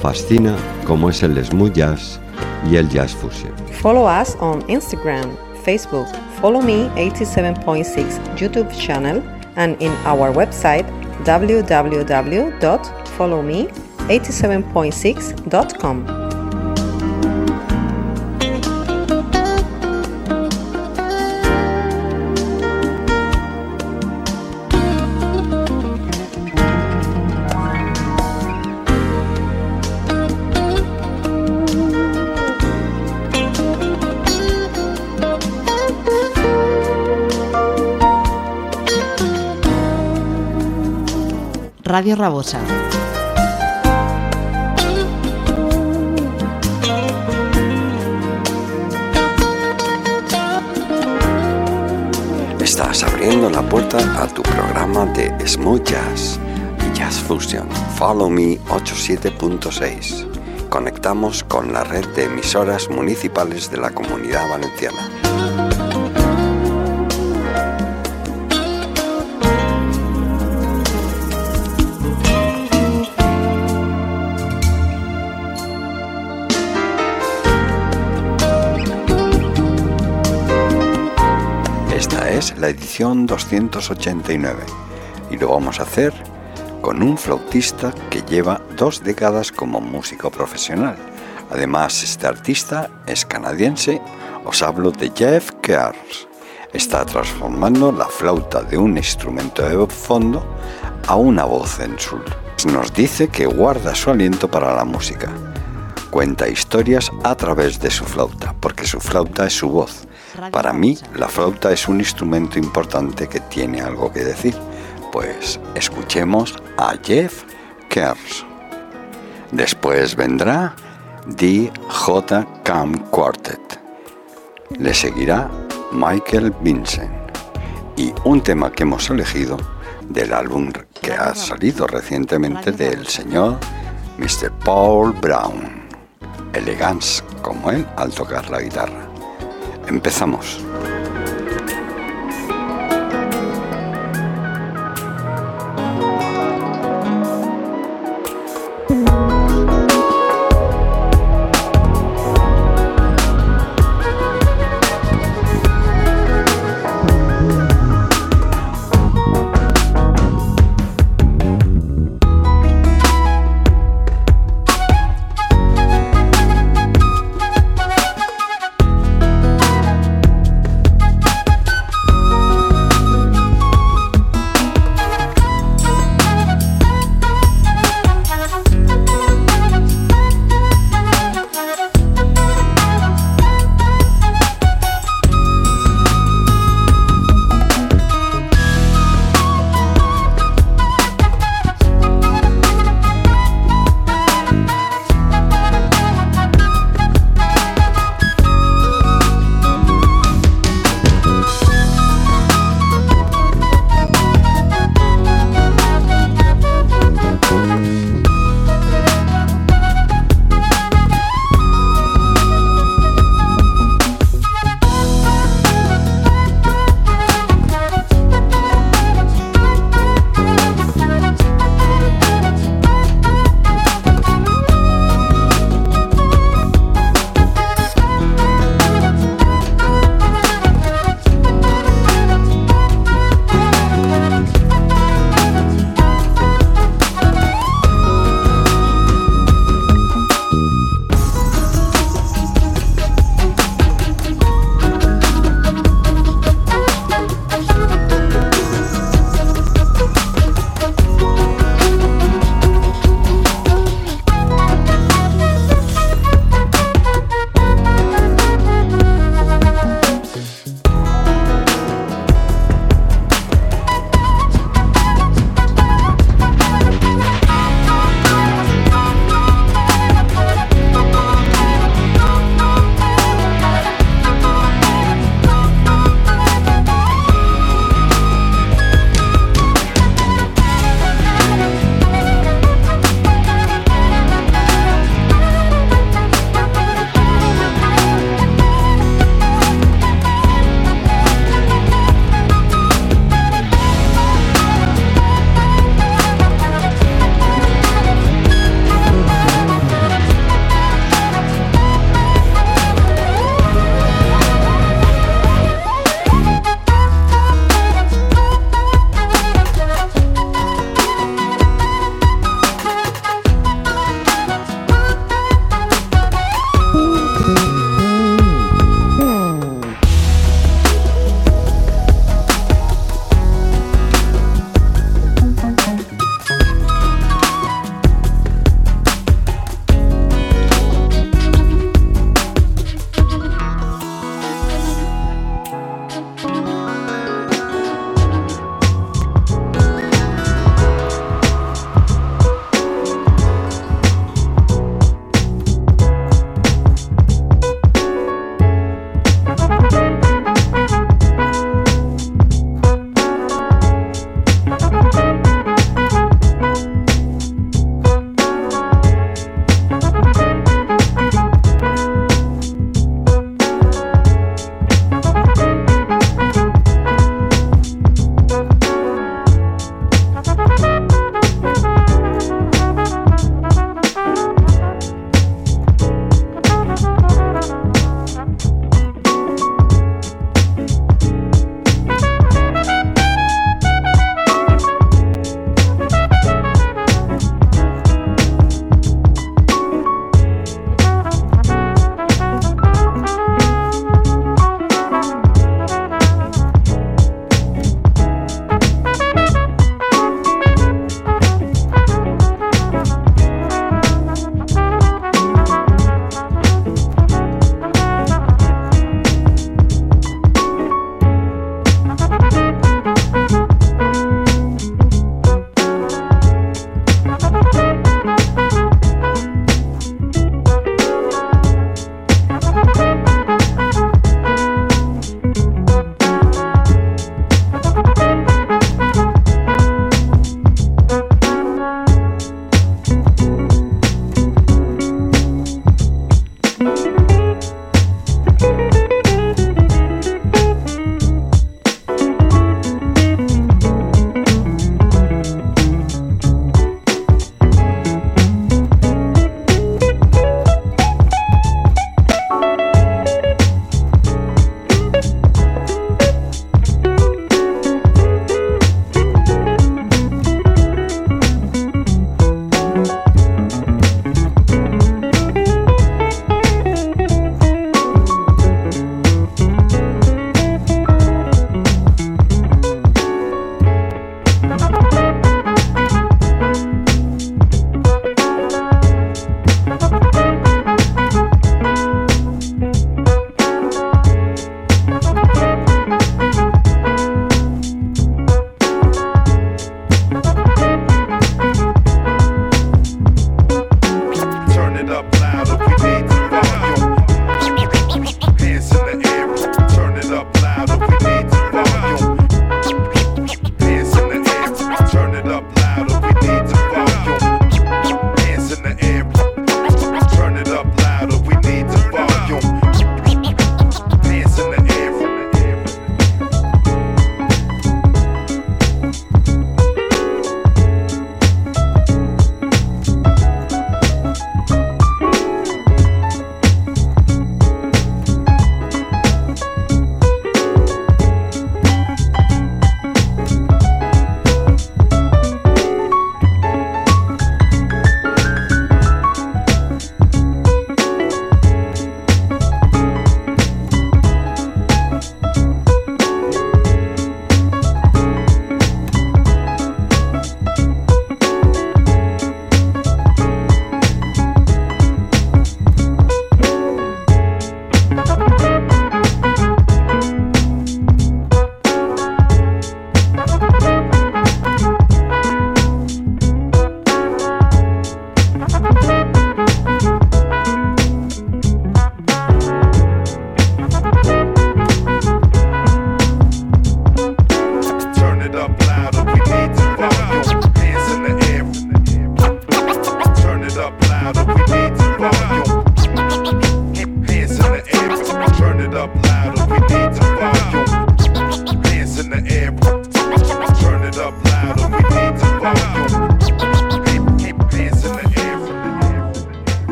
fascina, como es el smooth jazz y el jazz fusion. Follow us on Instagram, Facebook, Follow Me 87.6 YouTube channel, and in our website www.followme87.6.com. Radio Rabosa. Estás abriendo la puerta a tu programa de Smooth Jazz y Jazz Fusion. Follow Me 87.6. Conectamos con la red de emisoras municipales de la Comunidad Valenciana. Edición 289 y lo vamos a hacer con un flautista que lleva dos décadas como músico profesional. Además, este artista es canadiense, os hablo de Jeff Kears. Está transformando la flauta de un instrumento de fondo a una voz en sul. Nos dice que guarda su aliento para la música. Cuenta historias a través de su flauta, porque su flauta es su voz. Para mí, la flauta es un instrumento importante que tiene algo que decir. Pues escuchemos a Jeff Kears. Después vendrá DJ Cam Quartet. Le seguirá Michael Vincent. Y un tema que hemos elegido del álbum que ha salido recientemente del señor Mr. Paul Brown. Elegance como él al tocar la guitarra. Empezamos.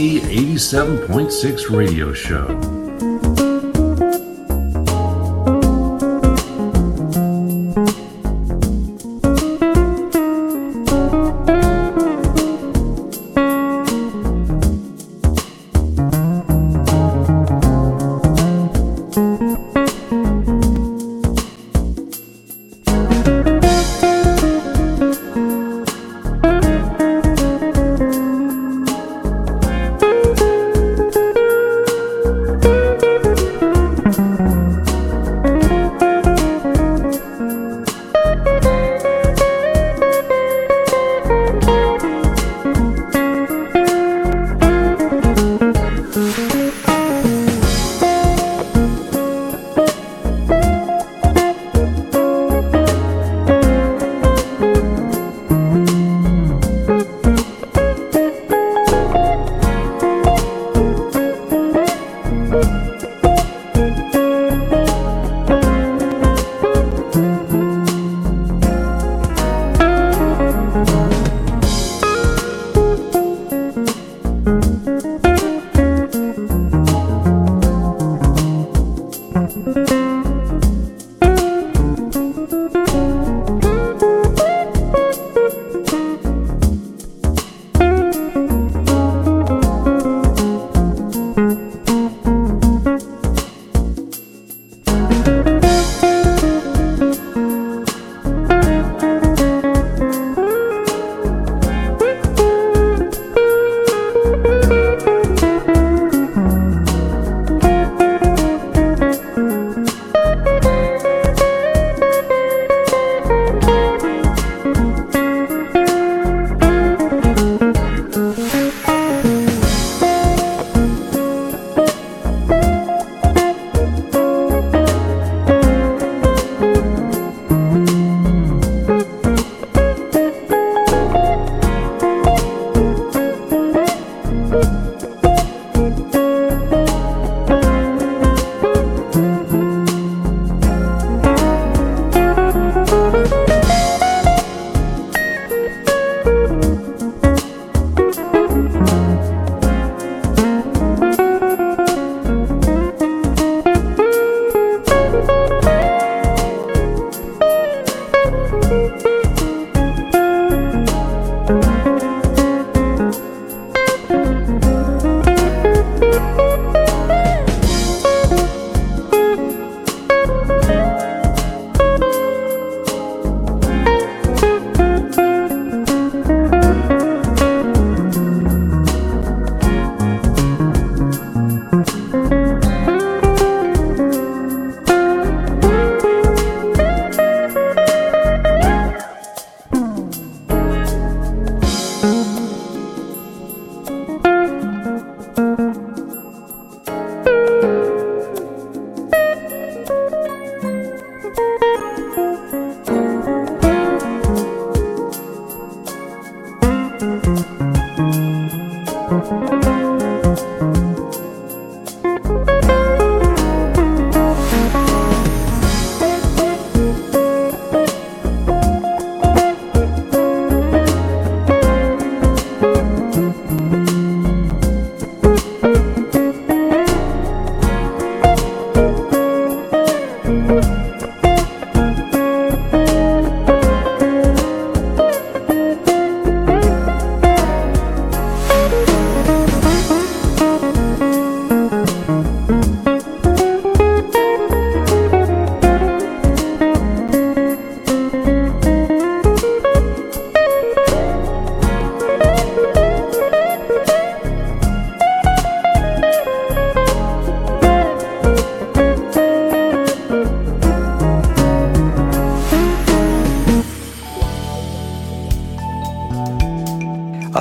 Follow 87.6 radio show.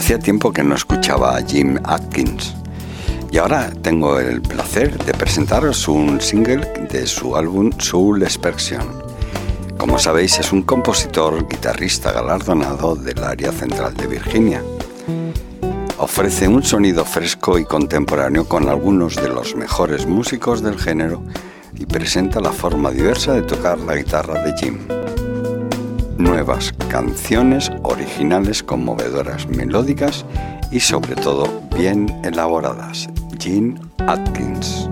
Hacía tiempo que no escuchaba a Jim Atkins y ahora tengo el placer de presentaros un single de su álbum Soul Expression. Como sabéis es un compositor, guitarrista galardonado del área central de Virginia. Ofrece un sonido fresco y contemporáneo con algunos de los mejores músicos del género y presenta la forma diversa de tocar la guitarra de Jim nuevas canciones originales conmovedoras, melódicas y sobre todo bien elaboradas. Gene Atkins.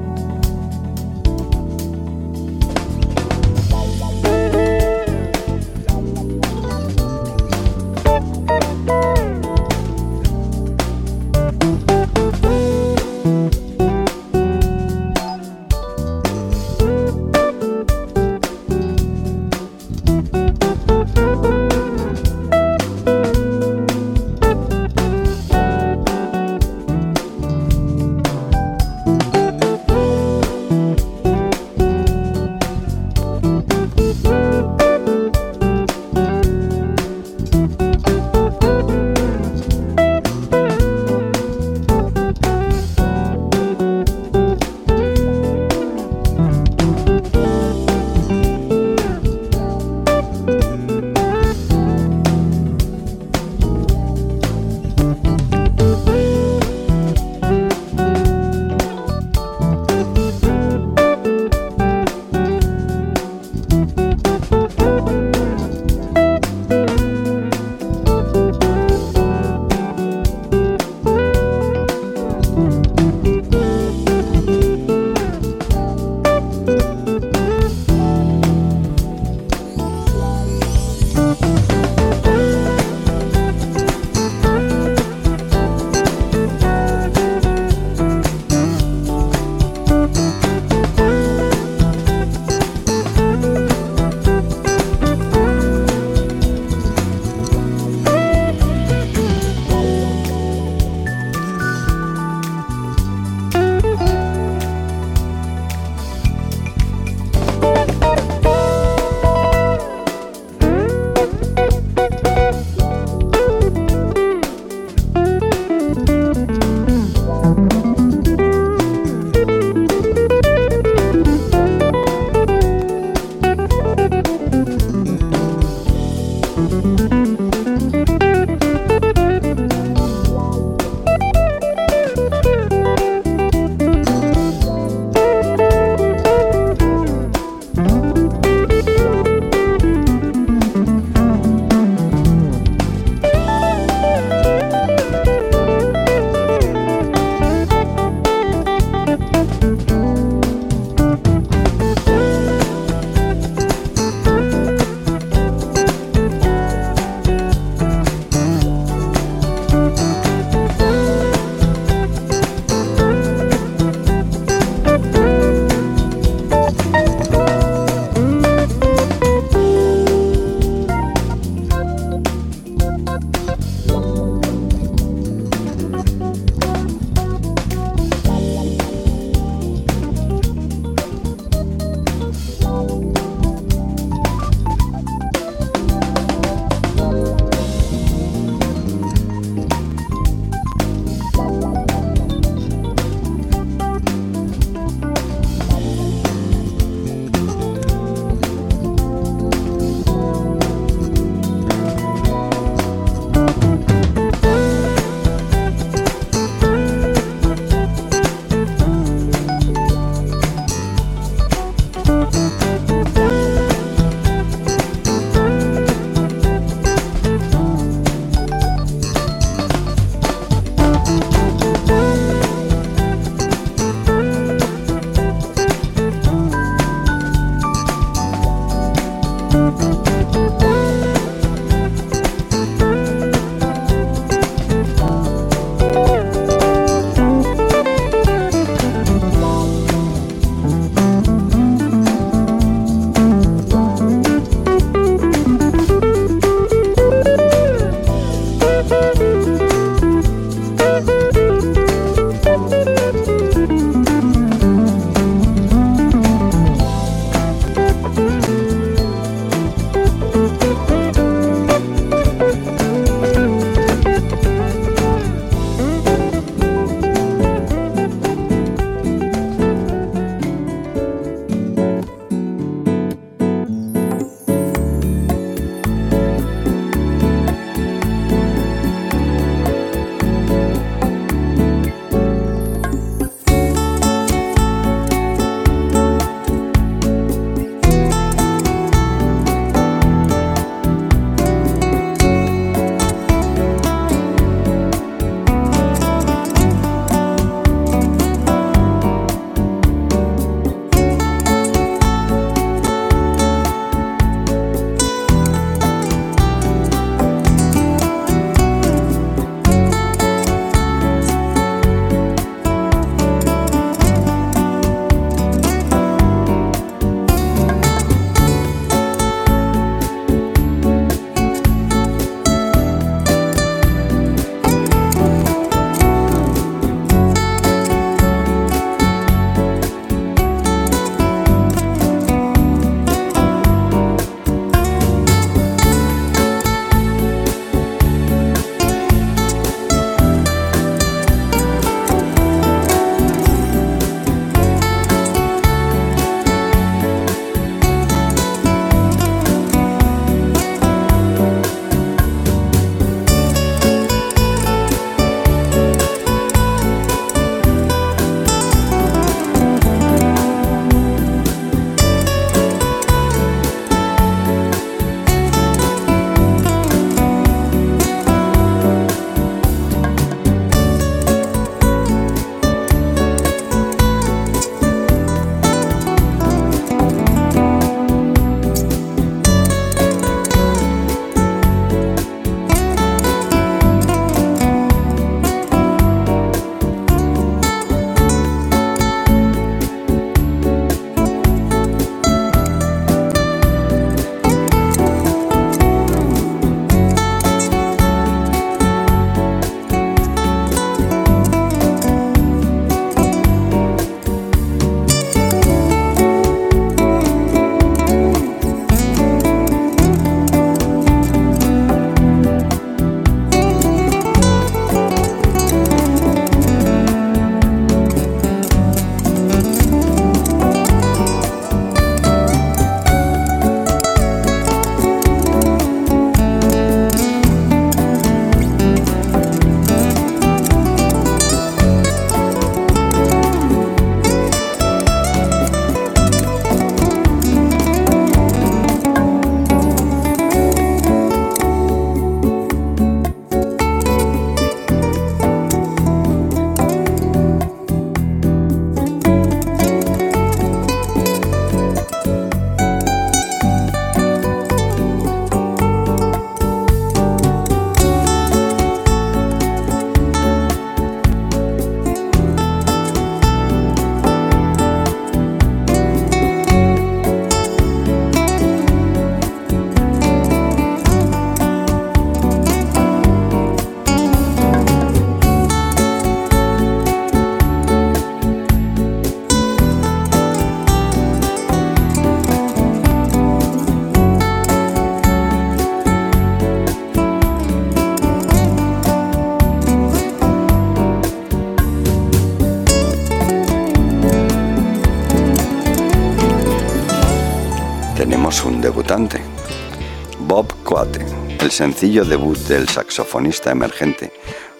El sencillo debut del saxofonista emergente,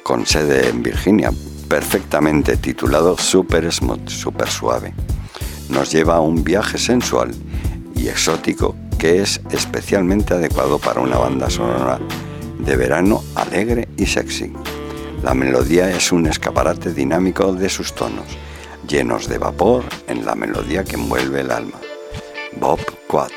con sede en Virginia, perfectamente titulado Super Smooth, Super Suave, nos lleva a un viaje sensual y exótico que es especialmente adecuado para una banda sonora de verano alegre y sexy. La melodía es un escaparate dinámico de sus tonos, llenos de vapor en la melodía que envuelve el alma. Bob Quad.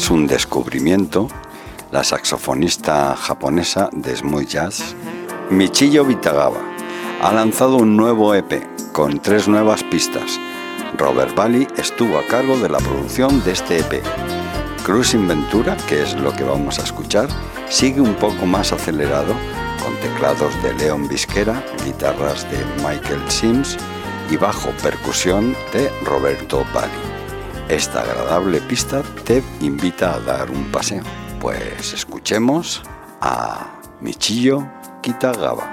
Es un descubrimiento la saxofonista japonesa de smooth jazz Michiyo Vitagawa. Ha lanzado un nuevo EP con tres nuevas pistas. Robert Bally estuvo a cargo de la producción de este EP. Cruising Ventura, que es lo que vamos a escuchar, sigue un poco más acelerado con teclados de Leon Visquera, guitarras de Michael Sims y bajo percusión de Roberto Bali. Esta agradable pista te invita a dar un paseo. Pues escuchemos a Michillo Kitagawa.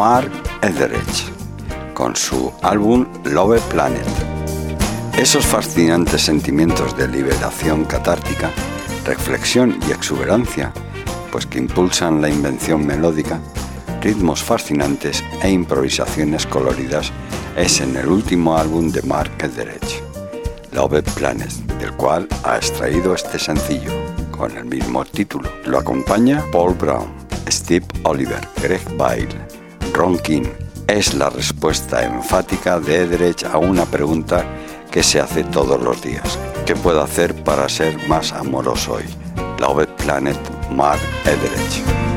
Mark Etheridge con su álbum Love Planet. Esos fascinantes sentimientos de liberación catártica, reflexión y exuberancia, pues que impulsan la invención melódica, ritmos fascinantes e improvisaciones coloridas, es en el último álbum de Mark Etheridge, Love Planet, del cual ha extraído este sencillo con el mismo título. Lo acompaña Paul Brown, Steve Oliver, Greg Bile, Ron King es la respuesta enfática de Edrich a una pregunta que se hace todos los días. ¿Qué puedo hacer para ser más amoroso hoy? Love Planet, Mark Edrich.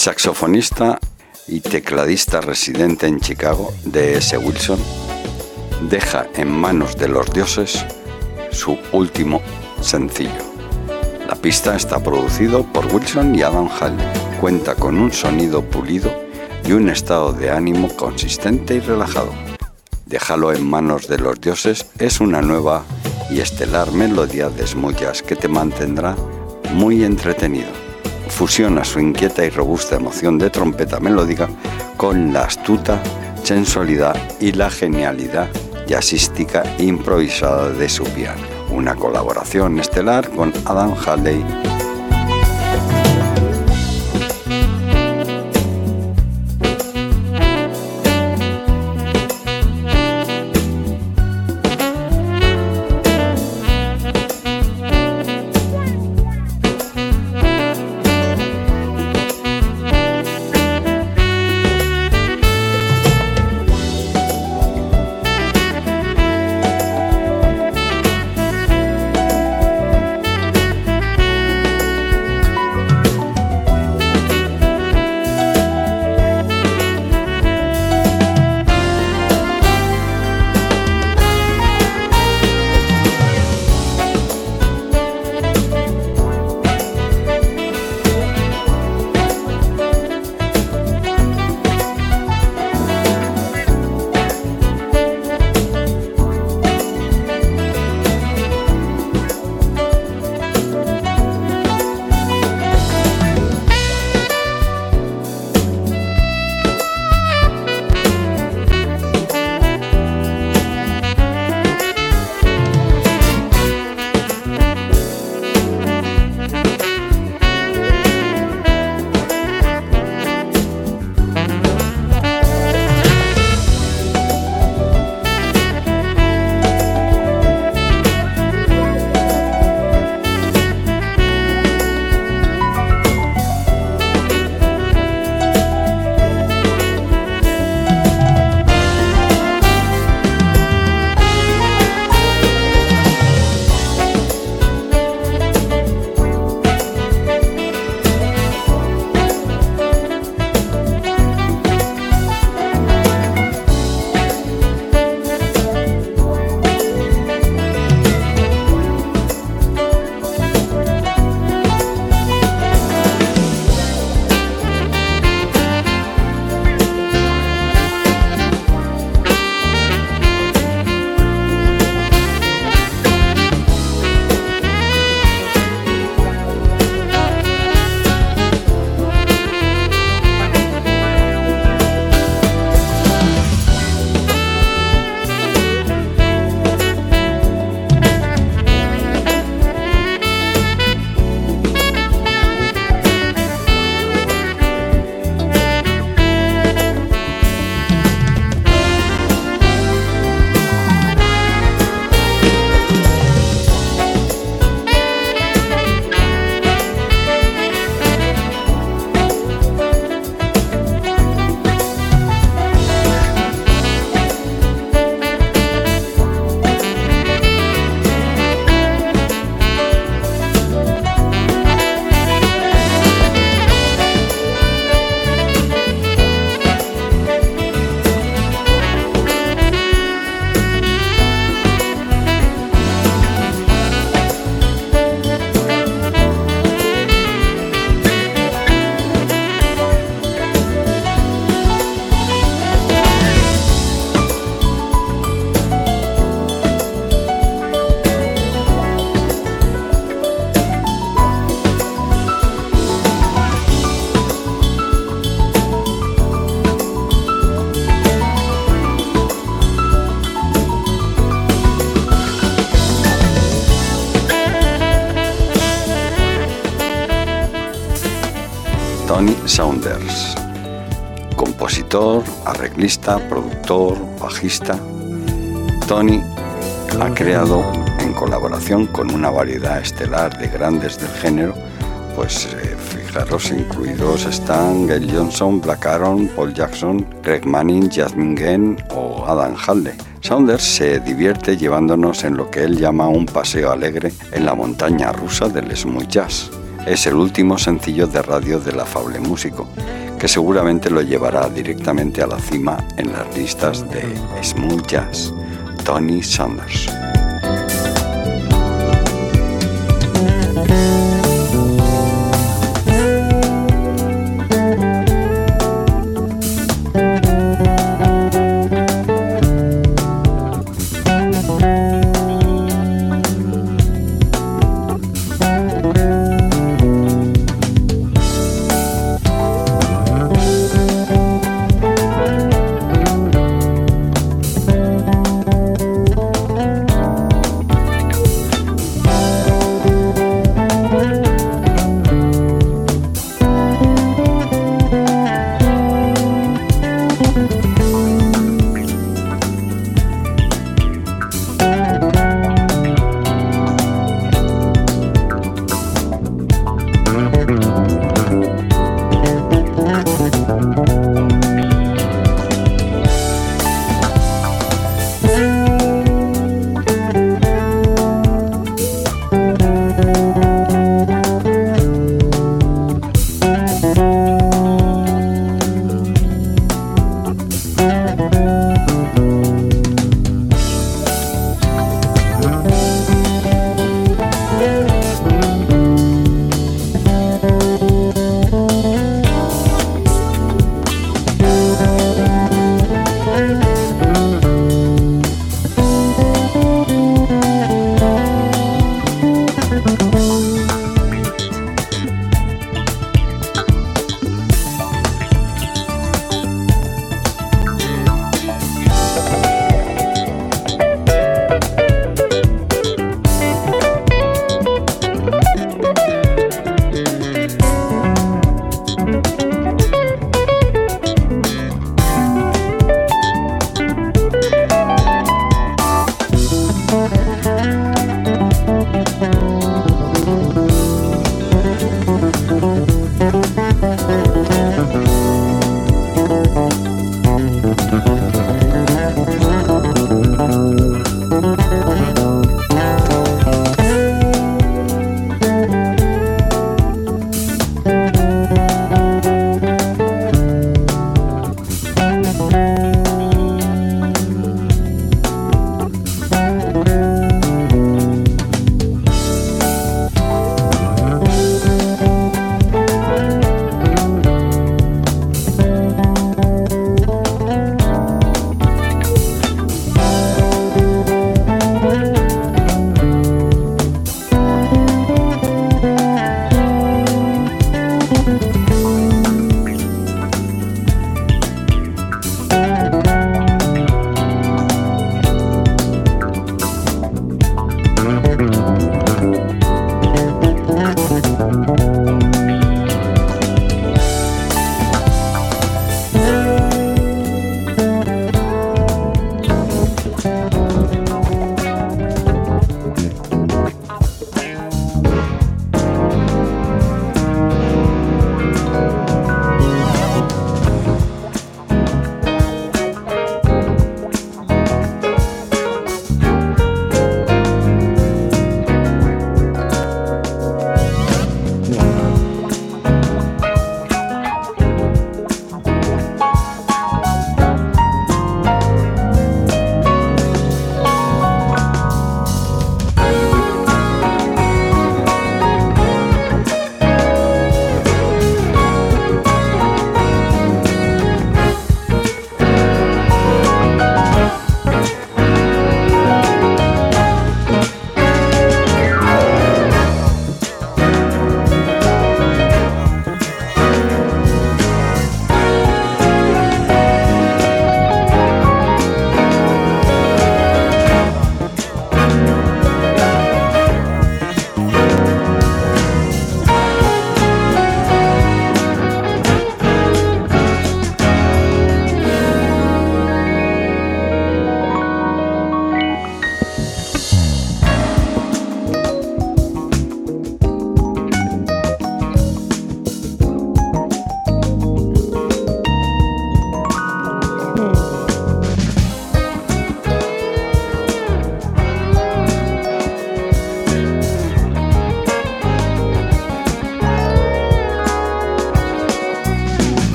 Saxofonista y tecladista residente en Chicago, D.S. Wilson, deja en manos de los dioses su último sencillo. La pista está producido por Wilson y Adam Hall. Cuenta con un sonido pulido y un estado de ánimo consistente y relajado. Déjalo en manos de los dioses es una nueva y estelar melodía de smooth que te mantendrá muy entretenido. Fusiona su inquieta y robusta emoción de trompeta melódica con la astuta sensualidad y la genialidad jazzística improvisada de su piano. Una colaboración estelar con Adam Halley Saunders, compositor, arreglista, productor, bajista. Tony ha creado en colaboración con una variedad estelar de grandes del género, pues eh, fijaros, incluidos están Gail Johnson, Black Aaron, Paul Jackson, Greg Manning, Jasmine Genn o Adam Halley. Saunders se divierte llevándonos en lo que él llama un paseo alegre en la montaña rusa del smooth jazz es el último sencillo de radio del afable músico, que seguramente lo llevará directamente a la cima en las listas de smooth jazz, Tony Sanders.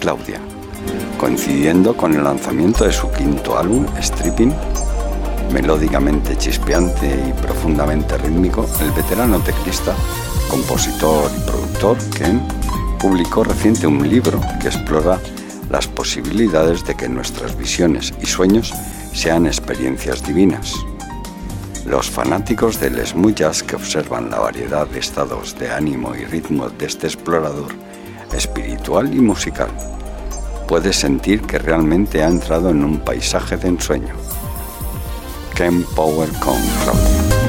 Claudia, coincidiendo con el lanzamiento de su quinto álbum, Stripping, melódicamente chispeante y profundamente rítmico, el veterano teclista, compositor y productor Ken publicó reciente un libro que explora las posibilidades de que nuestras visiones y sueños sean experiencias divinas. Los fanáticos del smooth jazz que observan la variedad de estados de ánimo y ritmo de este explorador espiritual y musical puede sentir que realmente ha entrado en un paisaje de ensueño. Ken Power con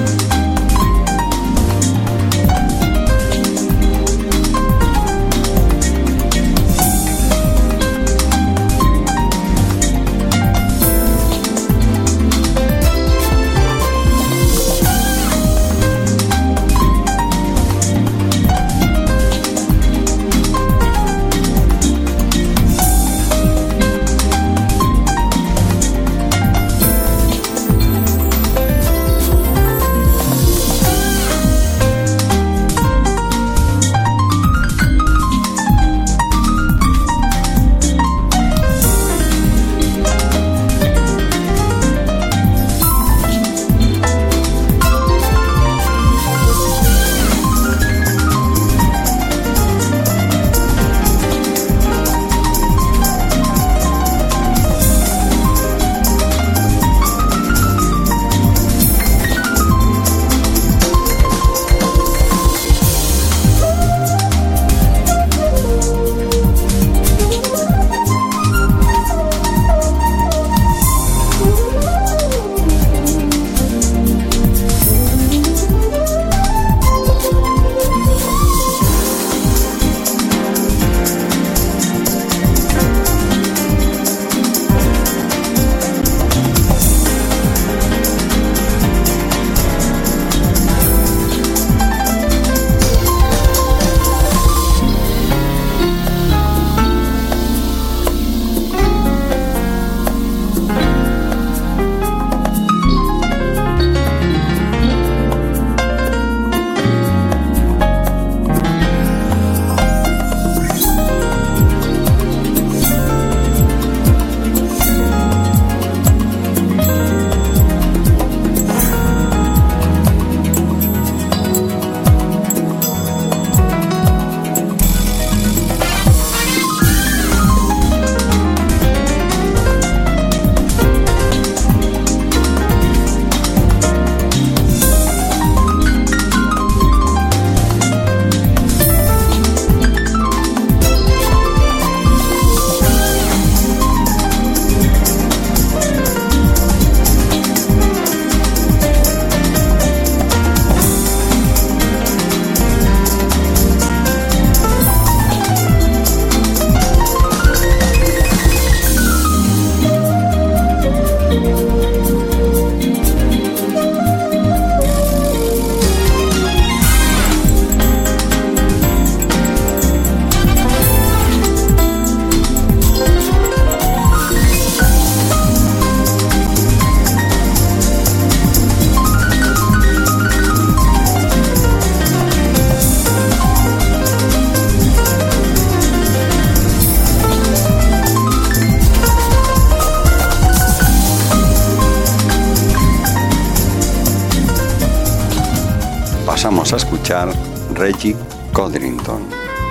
Reggie Codrington.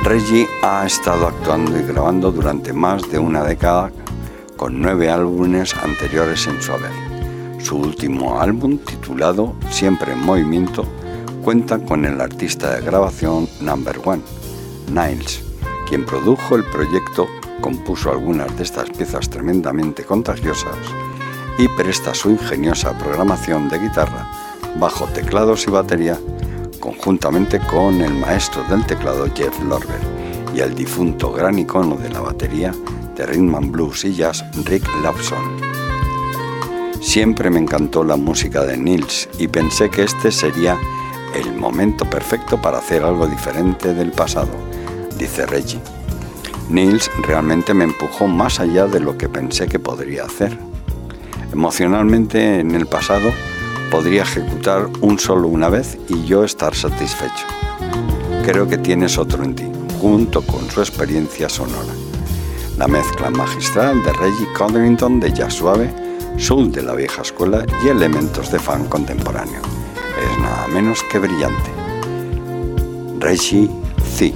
Reggie ha estado actuando y grabando durante más de una década con nueve álbumes anteriores en su haber. Su último álbum, titulado Siempre en Movimiento, cuenta con el artista de grabación Number One, Niles, quien produjo el proyecto, compuso algunas de estas piezas tremendamente contagiosas y presta su ingeniosa programación de guitarra, bajo teclados y batería conjuntamente con el maestro del teclado Jeff Lorber y el difunto gran icono de la batería de Rhythm Blues y Jazz Rick Lawson. Siempre me encantó la música de Nils y pensé que este sería el momento perfecto para hacer algo diferente del pasado, dice Reggie. Nils realmente me empujó más allá de lo que pensé que podría hacer. Emocionalmente en el pasado podría ejecutar un solo una vez y yo estar satisfecho. Creo que tienes otro en ti, junto con su experiencia sonora. La mezcla magistral de Reggie Codrington de jazz suave, soul de la vieja escuela y elementos de fan contemporáneo. Es nada menos que brillante. Reggie C.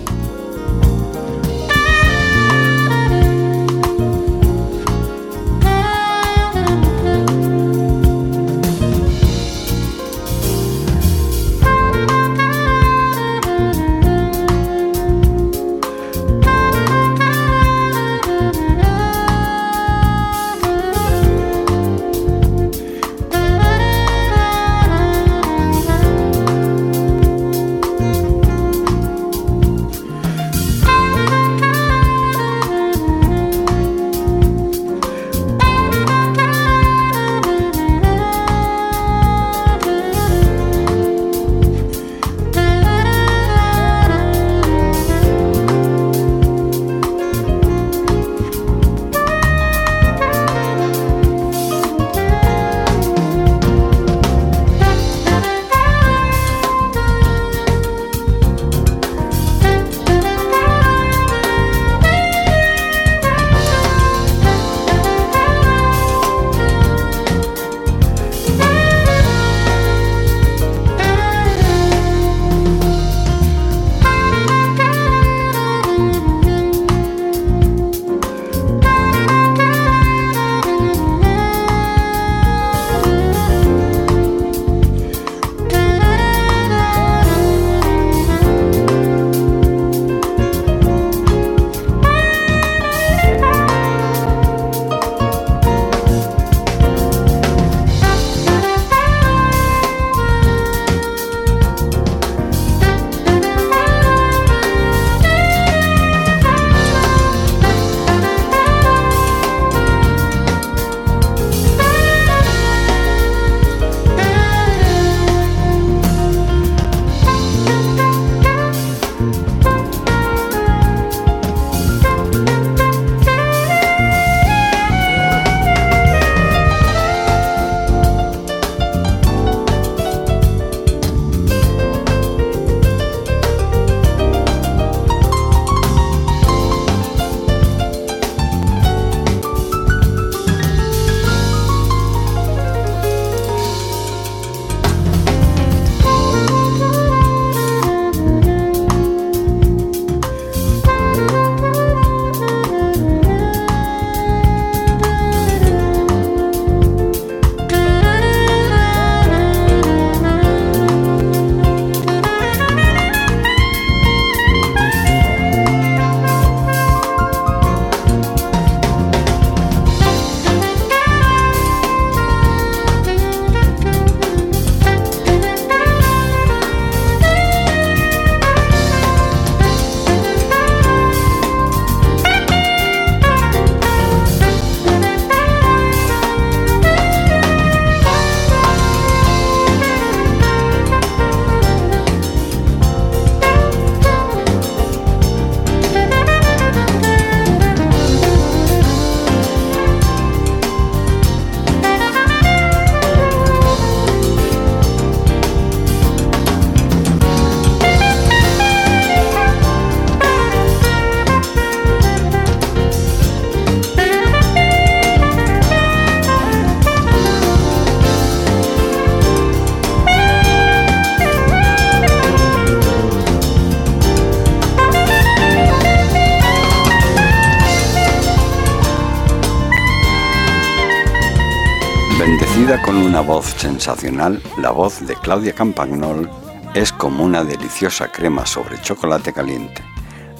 la voz de Claudia Campagnol es como una deliciosa crema sobre chocolate caliente,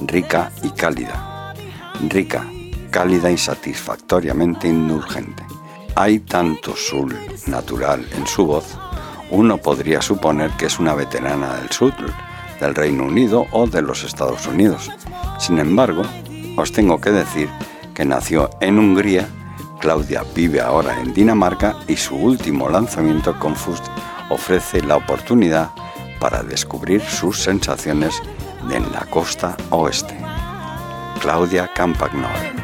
rica y cálida. Rica, cálida y satisfactoriamente indulgente. Hay tanto sul natural en su voz, uno podría suponer que es una veterana del sur, del Reino Unido o de los Estados Unidos. Sin embargo, os tengo que decir que nació en Hungría Claudia vive ahora en Dinamarca y su último lanzamiento Confused ofrece la oportunidad para descubrir sus sensaciones en la costa oeste. Claudia Campagnol.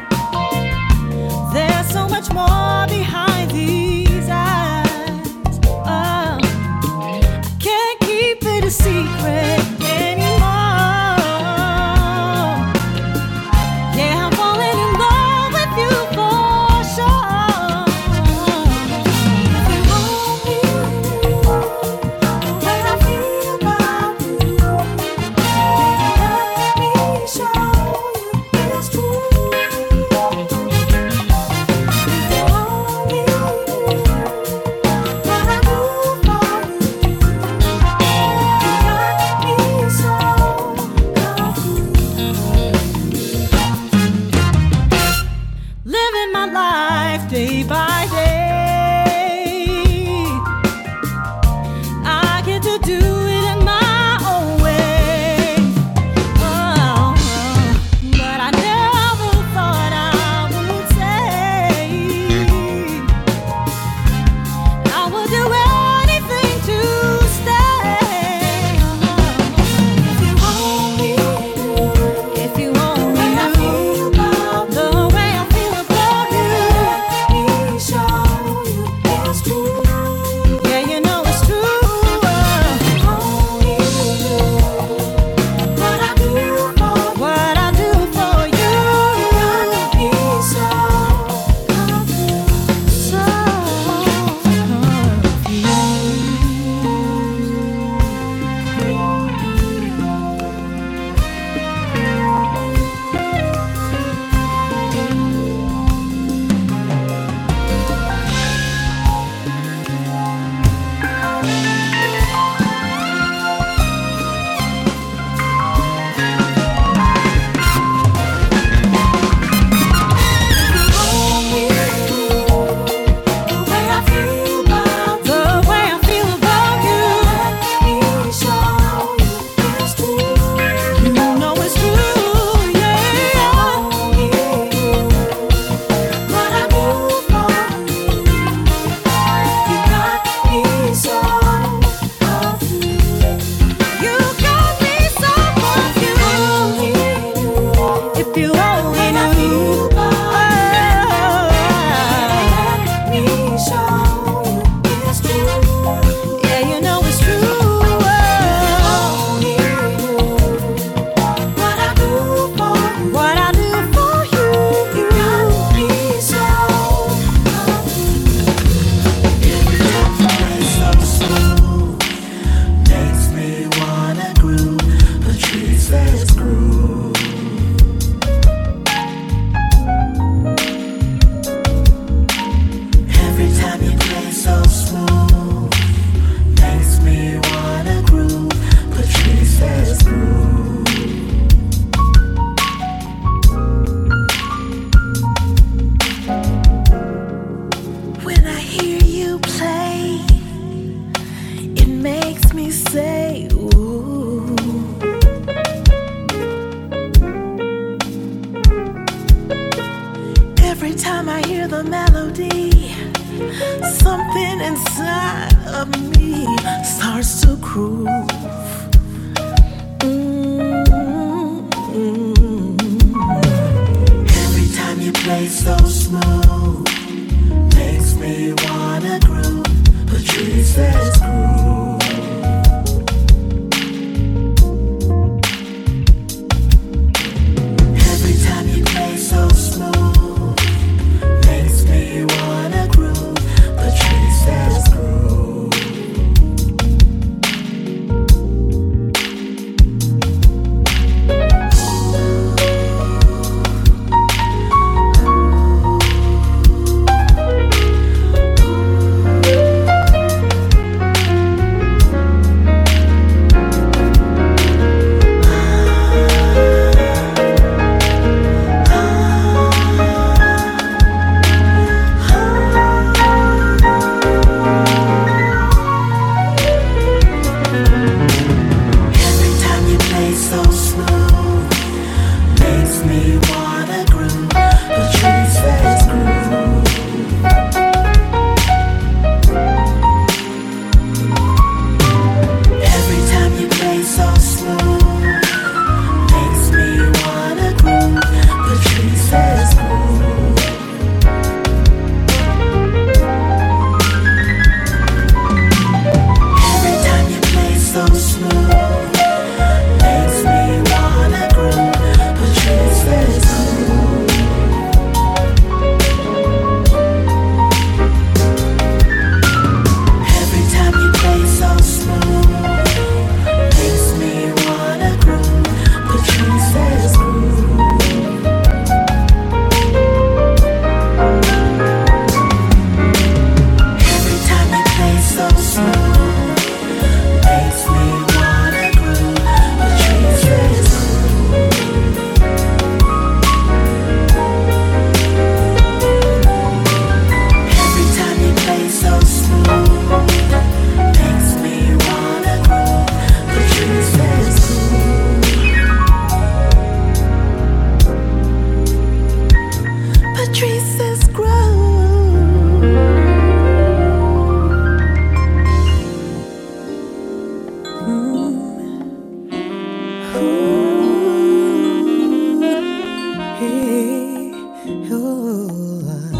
Oh.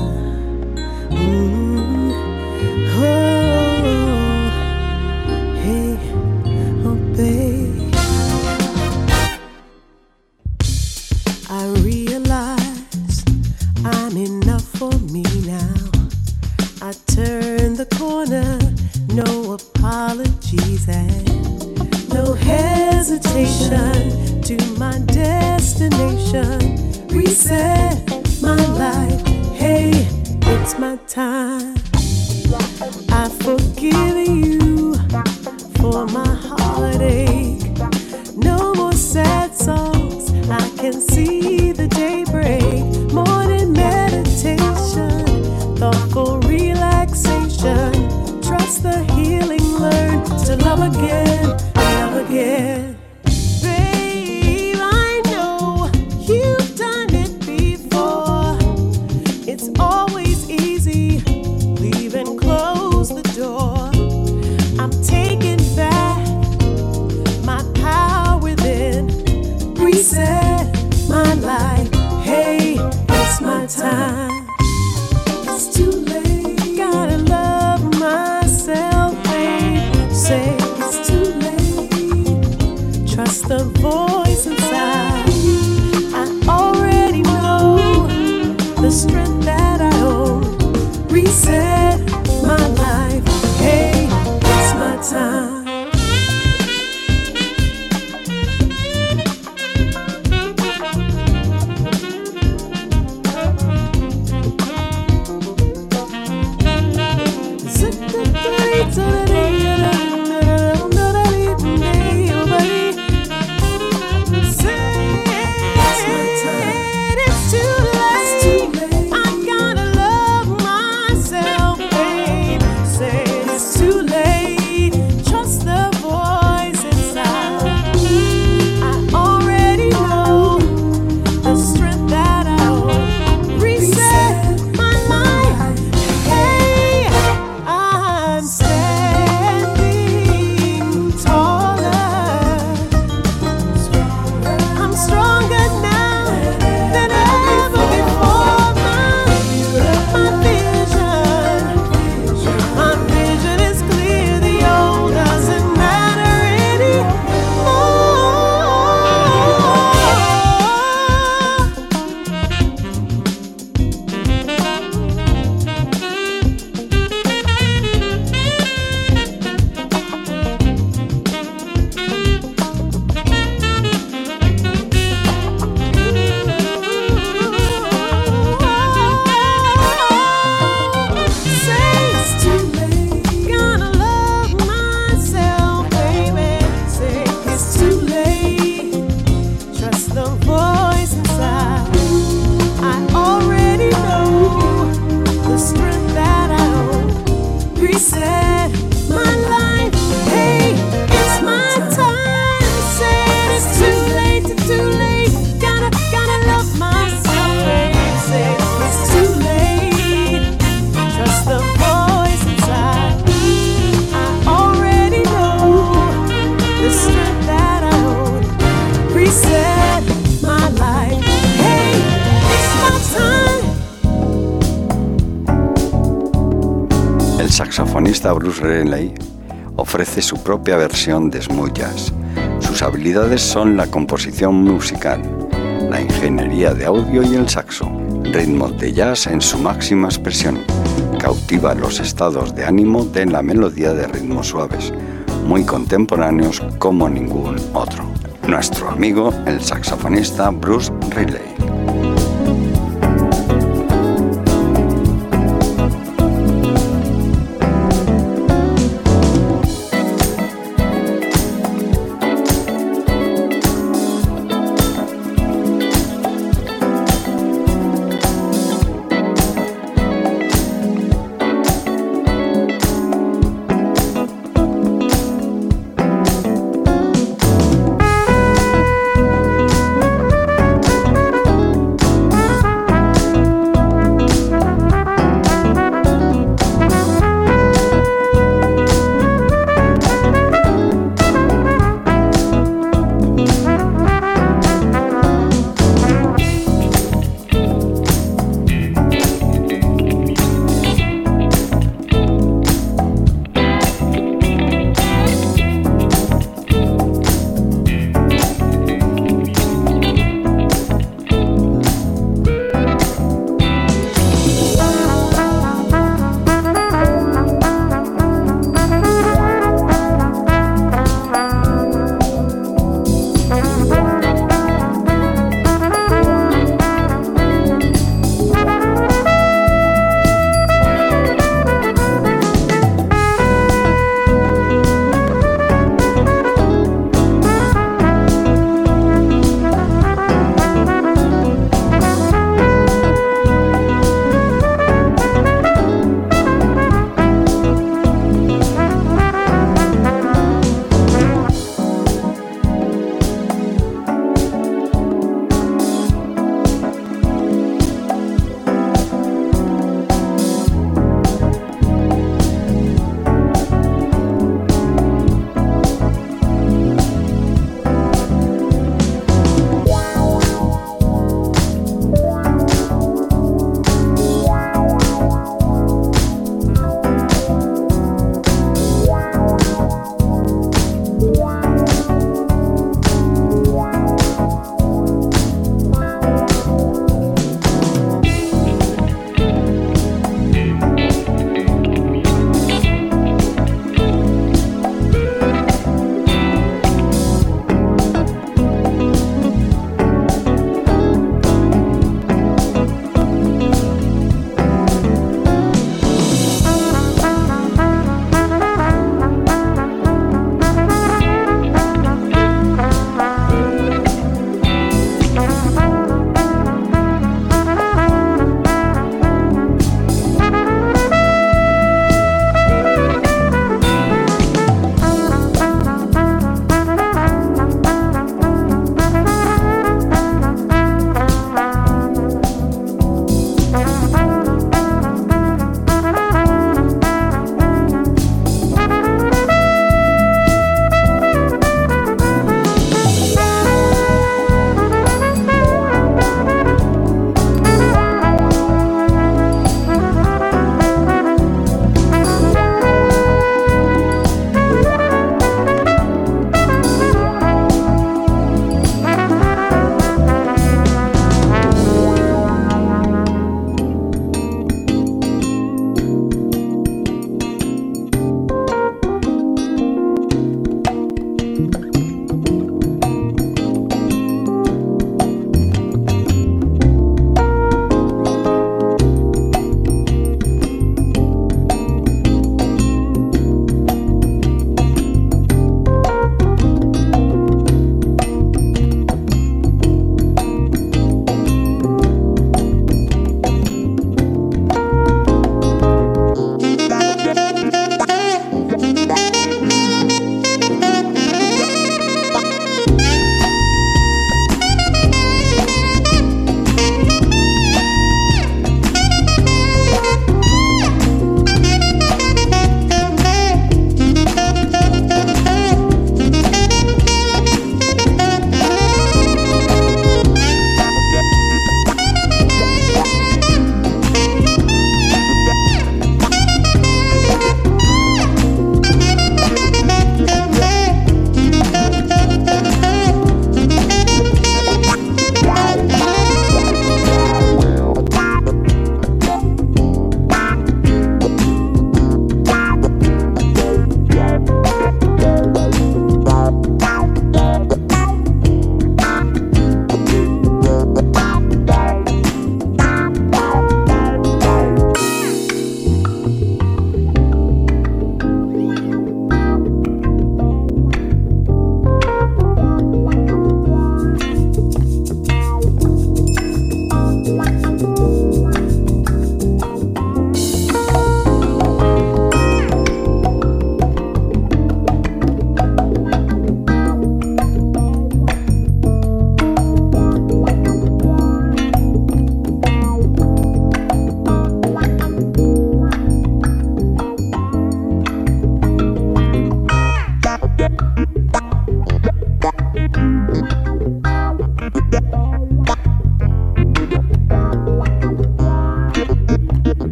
Ofrece su propia versión de jazz. Sus habilidades son la composición musical, la ingeniería de audio y el saxo. Ritmos de jazz en su máxima expresión. Cautiva los estados de ánimo de la melodía de ritmos suaves, muy contemporáneos como ningún otro. Nuestro amigo, el saxofonista Bruce Riley.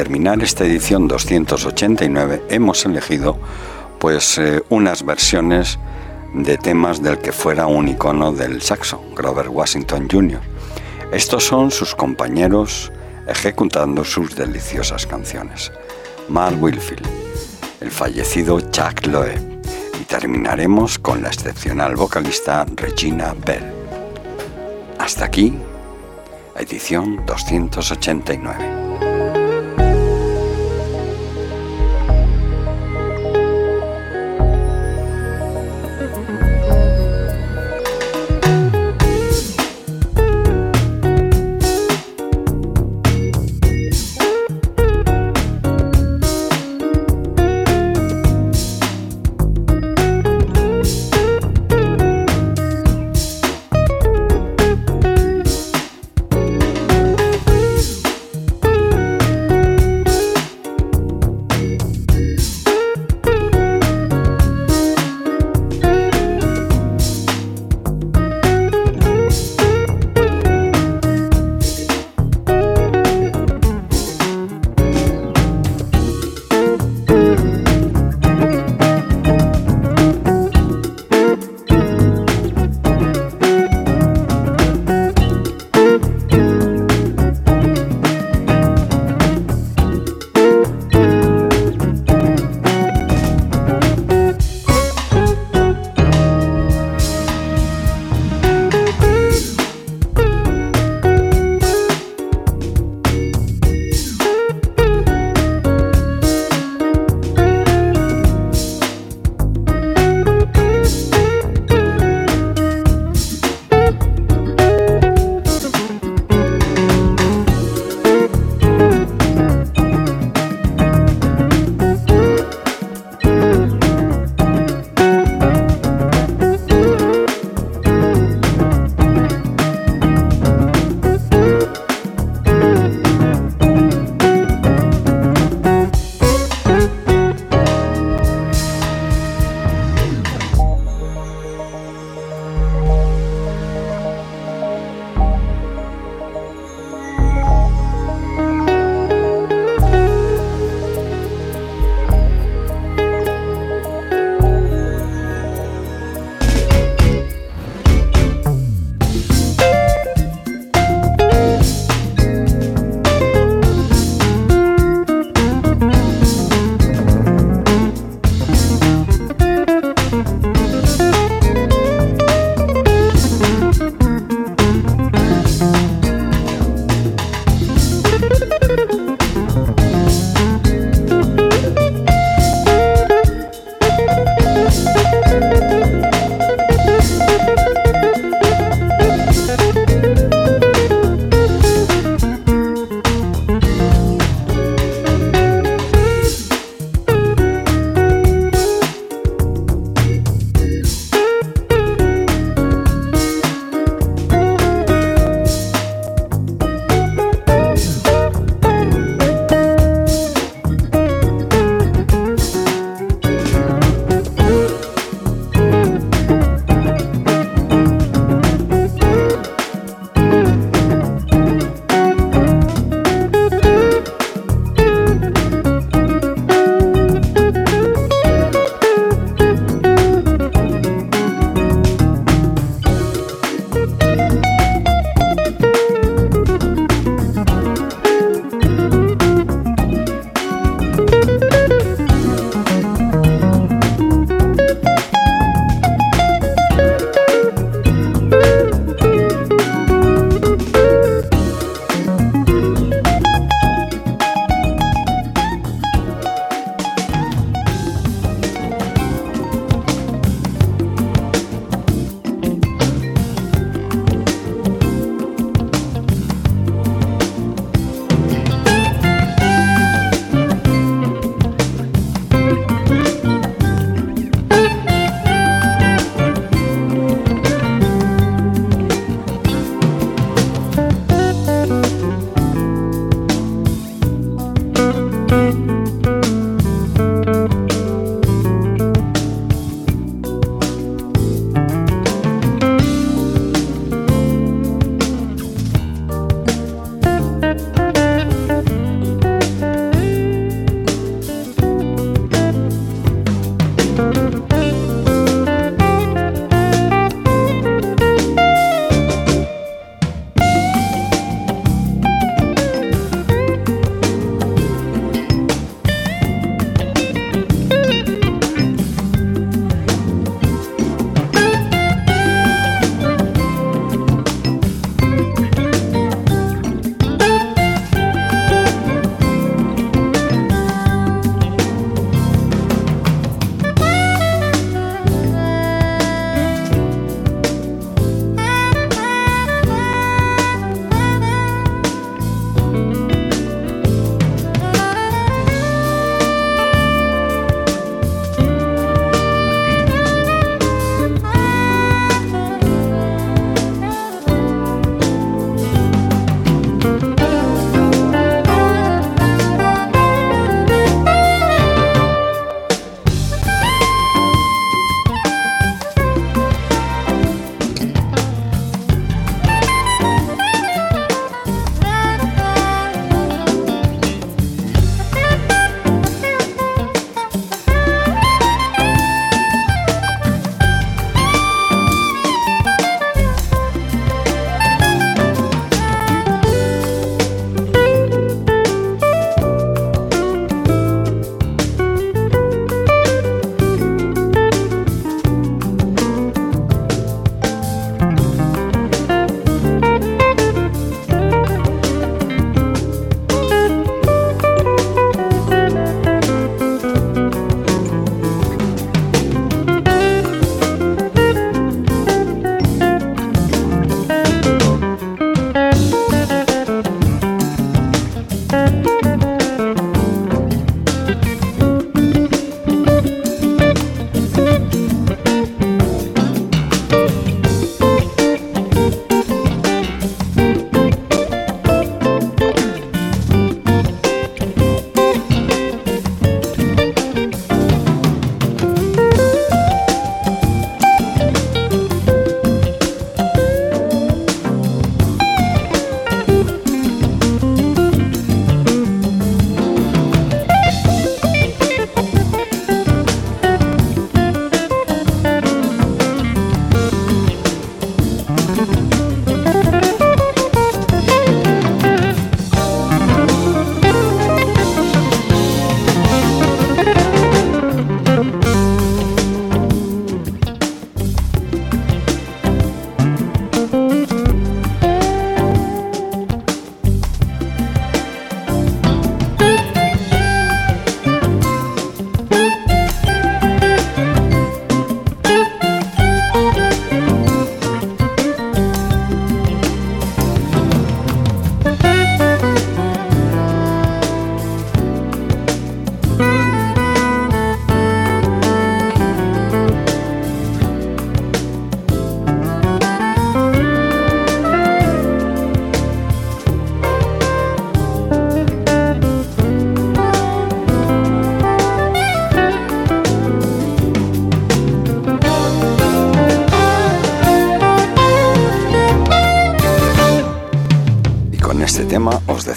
Terminar esta edición 289 hemos elegido pues eh, unas versiones de temas del que fuera un icono del saxo, Grover Washington Jr. Estos son sus compañeros ejecutando sus deliciosas canciones. Mark Wilfield, el fallecido Chuck Loeb y terminaremos con la excepcional vocalista Regina Bell. Hasta aquí, edición 289.